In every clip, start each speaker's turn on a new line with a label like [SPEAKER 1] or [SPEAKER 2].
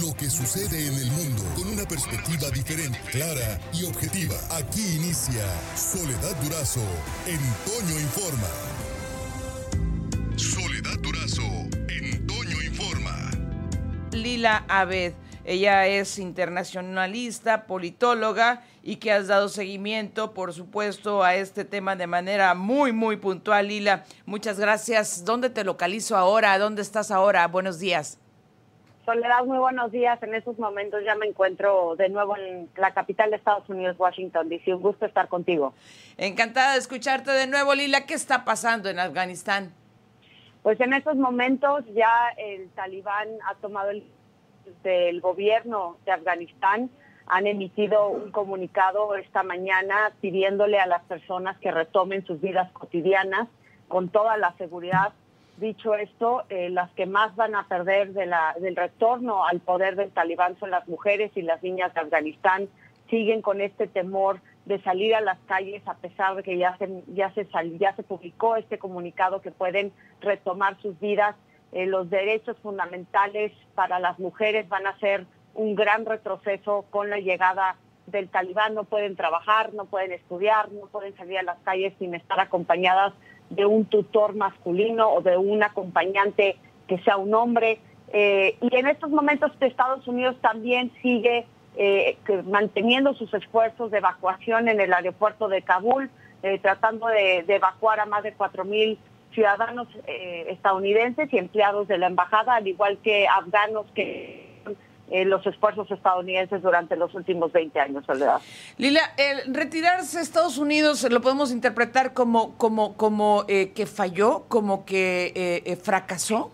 [SPEAKER 1] lo que sucede en el mundo con una perspectiva diferente, clara y objetiva. Aquí inicia Soledad Durazo en Toño Informa. Soledad Durazo en Toño Informa.
[SPEAKER 2] Lila Abed. Ella es internacionalista, politóloga y que has dado seguimiento, por supuesto, a este tema de manera muy, muy puntual. Lila, muchas gracias. ¿Dónde te localizo ahora? ¿Dónde estás ahora? Buenos días.
[SPEAKER 3] Soledad, muy buenos días. En estos momentos ya me encuentro de nuevo en la capital de Estados Unidos, Washington, D.C. Un gusto estar contigo.
[SPEAKER 2] Encantada de escucharte de nuevo, Lila. ¿Qué está pasando en Afganistán?
[SPEAKER 3] Pues en estos momentos ya el talibán ha tomado el del gobierno de Afganistán han emitido un comunicado esta mañana pidiéndole a las personas que retomen sus vidas cotidianas con toda la seguridad. Dicho esto, eh, las que más van a perder de la, del retorno al poder del talibán son las mujeres y las niñas de Afganistán. Siguen con este temor de salir a las calles a pesar de que ya se, ya se, ya se publicó este comunicado que pueden retomar sus vidas eh, los derechos fundamentales para las mujeres van a ser un gran retroceso con la llegada del talibán. No pueden trabajar, no pueden estudiar, no pueden salir a las calles sin estar acompañadas de un tutor masculino o de un acompañante que sea un hombre. Eh, y en estos momentos Estados Unidos también sigue eh, manteniendo sus esfuerzos de evacuación en el aeropuerto de Kabul, tratando de, de, evacuar a más de 4.000 ciudadanos eh, estadounidenses y empleados de la embajada, al igual que afganos que eh, los esfuerzos estadounidenses durante los últimos 20 años, Soledad.
[SPEAKER 2] Lila, el retirarse de Estados Unidos lo podemos interpretar como, como, como eh, que falló, como que fracasó.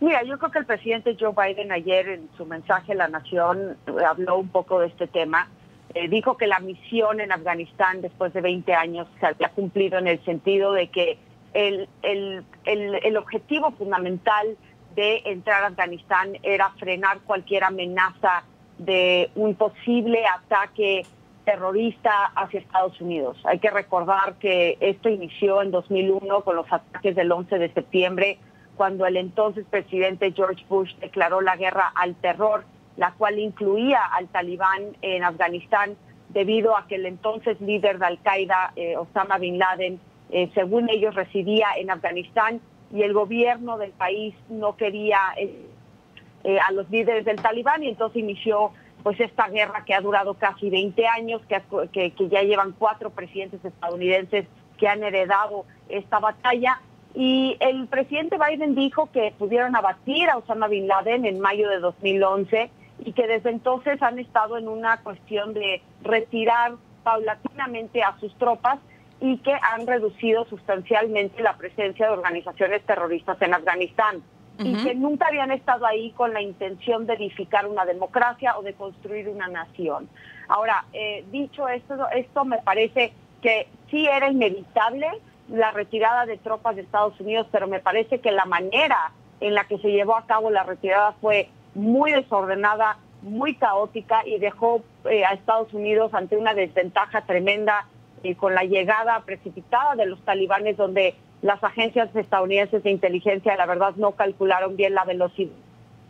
[SPEAKER 3] Mira, yo creo que el presidente Joe Biden ayer en su mensaje a la nación habló un poco de este tema eh, dijo que la misión en Afganistán después de 20 años se había cumplido en el sentido de que el, el, el, objetivo fundamental de entrar a Afganistán era frenar cualquier amenaza de un posible ataque terrorista hacia Estados Unidos. Hay que recordar que esto inició en 2001 con los ataques del 11 de septiembre, cuando el entonces presidente George Bush declaró la guerra al terror la cual incluía al talibán en Afganistán debido a que el entonces líder de Al-Qaeda, eh, Osama Bin Laden, eh, según ellos residía en Afganistán y el gobierno del país no quería eh, a los líderes del talibán y entonces inició pues esta guerra que ha durado casi 20 años, que, que ya llevan cuatro presidentes estadounidenses que han heredado esta batalla. Y el presidente Biden dijo que pudieron abatir a Osama Bin Laden en mayo de 2011 y que desde entonces han estado en una cuestión de retirar paulatinamente a sus tropas y que han reducido sustancialmente la presencia de organizaciones terroristas en Afganistán y que nunca habían estado ahí con la intención de edificar una democracia o de construir una nación. Ahora, eh, dicho esto, esto me parece que sí era inevitable la retirada de tropas de Estados Unidos, pero me parece que la manera en la que se llevó a cabo la retirada fue muy desordenada, muy caótica y dejó eh, a Estados Unidos ante una desventaja tremenda con la llegada precipitada de los talibanes donde las agencias estadounidenses de inteligencia la verdad no calcularon bien la velocidad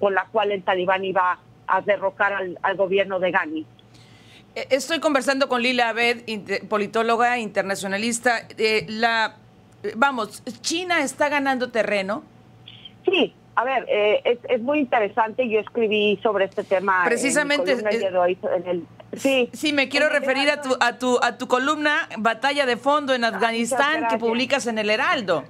[SPEAKER 3] con la cual el talibán iba a derrocar al, gobierno de Ghani.
[SPEAKER 2] Eh, estoy conversando con Lila Abed, politóloga internacionalista. Eh, la, vamos, China está ganando terreno.
[SPEAKER 3] Sí, a ver, eh, es, muy interesante. Yo escribí sobre este tema.
[SPEAKER 2] Precisamente. En sí, sí, me quiero referir a tu, a, tu, a tu columna Batalla de Fondo en Afganistán que publicas en El Heraldo.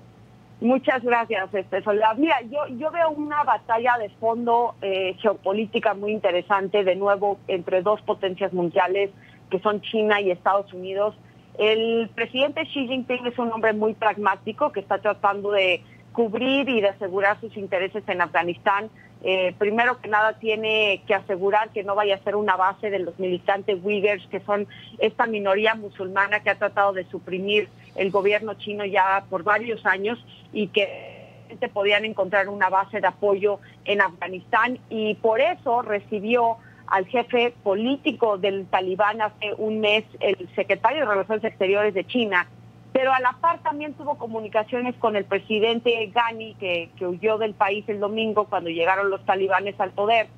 [SPEAKER 3] Muchas gracias, este, Soledad. Mira, yo, yo veo una batalla de fondo eh, geopolítica muy interesante, de nuevo, entre dos potencias mundiales, que son China y Estados Unidos. El presidente Xi Jinping es un hombre muy pragmático que está tratando de cubrir y de asegurar sus intereses en Afganistán. Eh, primero que nada tiene que asegurar que no vaya a ser una base de los militantes Uyghurs, que son esta minoría musulmana que ha tratado de suprimir el gobierno chino ya por varios años y que podían encontrar una base de apoyo en Afganistán. Y por eso recibió al jefe político del talibán hace un mes, el secretario de Relaciones Exteriores de China, pero a la par también tuvo comunicaciones con el presidente Ghani, que, huyó del país el domingo cuando llegaron los talibanes al poder.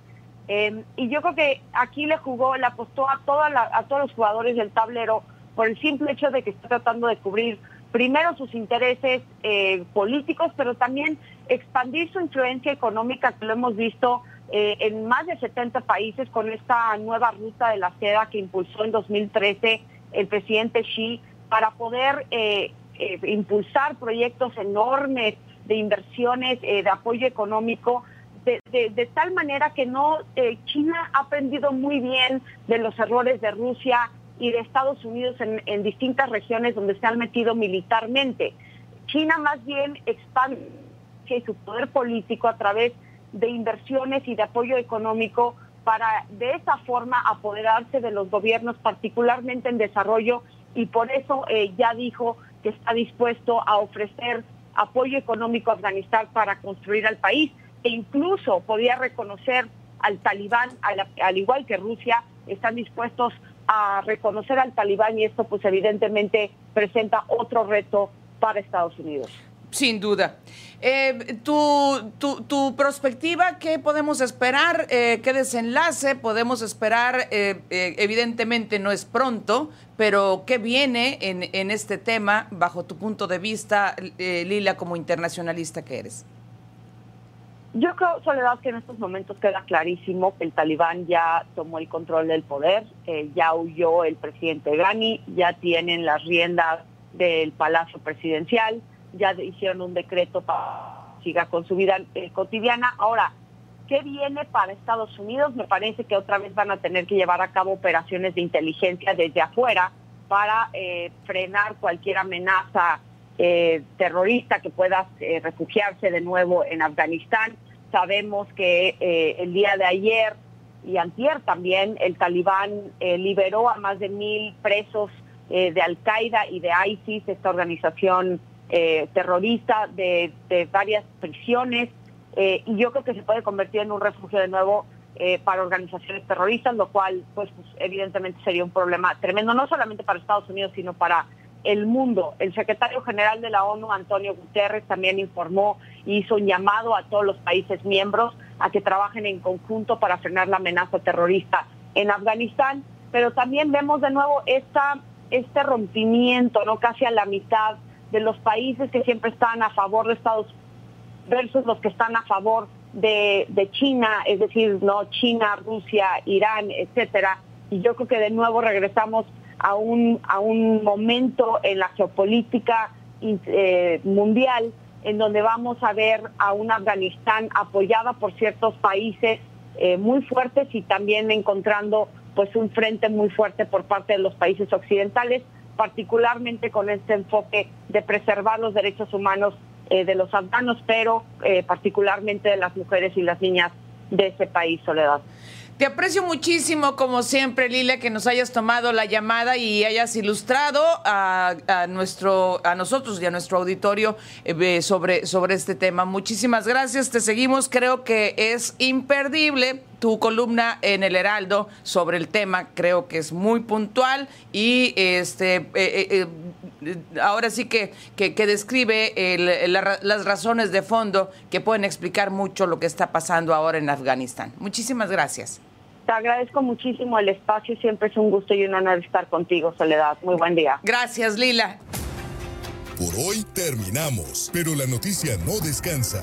[SPEAKER 3] Em, y yo creo que aquí le jugó, le apostó a, toda a todos los jugadores del tablero por el simple hecho de que está tratando de cubrir primero sus intereses eh, políticos, pero también expandir su influencia económica, que lo hemos visto eh, en más de 70 países con esta nueva ruta de la seda que impulsó en 2013 el presidente Xi para poder eh, impulsar proyectos enormes de inversiones, de apoyo económico, de, tal manera que no China ha aprendido muy bien de los errores de Rusia y de Estados Unidos en, distintas regiones donde se han metido militarmente. China más bien expande su poder político a través de inversiones y de apoyo económico para de esa forma apoderarse de los gobiernos, particularmente en desarrollo, y por eso eh, ya dijo que está dispuesto a ofrecer apoyo económico a Afganistán para construir al país, e incluso podía reconocer al talibán, al igual que Rusia, están dispuestos a reconocer al talibán y esto pues evidentemente presenta otro reto para Estados Unidos.
[SPEAKER 2] Sin duda. Eh, tu, tu, tu, perspectiva, ¿qué podemos esperar? Eh, ¿Qué desenlace podemos esperar? Eh, evidentemente no es pronto, pero ¿qué viene en, en, este tema bajo tu punto de vista, Lila, como internacionalista que eres?
[SPEAKER 3] Yo creo, Soledad, que en estos momentos queda clarísimo que el talibán ya tomó el control del poder, eh, ya huyó el presidente Ghani, ya tienen las riendas del Palacio Presidencial, ya hicieron un decreto para que siga con su vida eh, cotidiana. Ahora, ¿qué viene para Estados Unidos? Me parece que otra vez van a tener que llevar a cabo operaciones de inteligencia desde afuera para eh, frenar cualquier amenaza eh, terrorista que pueda eh, refugiarse de nuevo en Afganistán. Sabemos que eh, el día de ayer y antier también el talibán liberó a más de mil presos de Al-Qaeda y de ISIS, esta organización terrorista, de, varias prisiones. y yo creo que se puede convertir en un refugio de nuevo para organizaciones terroristas, lo cual, pues, evidentemente sería un problema tremendo, no solamente para Estados Unidos, sino para el mundo. El secretario general de la ONU, Antonio Guterres, también informó y hizo un llamado a todos los países miembros a que trabajen en conjunto para frenar la amenaza terrorista en Afganistán. Pero también vemos de nuevo esta, este rompimiento, ¿no? casi a la mitad de los países que siempre están a favor de Estados Unidos versus los que están a favor de, de China, es decir, no China, Rusia, Irán, etcétera. Y yo creo que de nuevo regresamos a un, a un momento en la geopolítica eh, mundial en donde vamos a ver a un Afganistán apoyada por ciertos países eh, muy fuertes y también encontrando pues un frente muy fuerte por parte de los países occidentales, particularmente con este enfoque de preservar los derechos humanos eh, de los afganos, pero particularmente de las mujeres y las niñas de ese país, Soledad.
[SPEAKER 2] Te aprecio muchísimo, como siempre, Lila, que nos hayas tomado la llamada y hayas ilustrado a, nuestro, a nosotros y a nuestro auditorio eh, sobre, sobre este tema. Muchísimas gracias, te seguimos. Creo que es imperdible tu columna en el Heraldo sobre el tema. Creo que es muy puntual y este eh, eh, ahora sí que, que, describe las razones de fondo que pueden explicar mucho lo que está pasando ahora en Afganistán. Muchísimas gracias.
[SPEAKER 3] Te agradezco muchísimo el espacio. Siempre es un gusto y un honor estar contigo, Soledad. Muy buen día.
[SPEAKER 2] Gracias, Lila.
[SPEAKER 1] Por hoy terminamos, pero la noticia no descansa.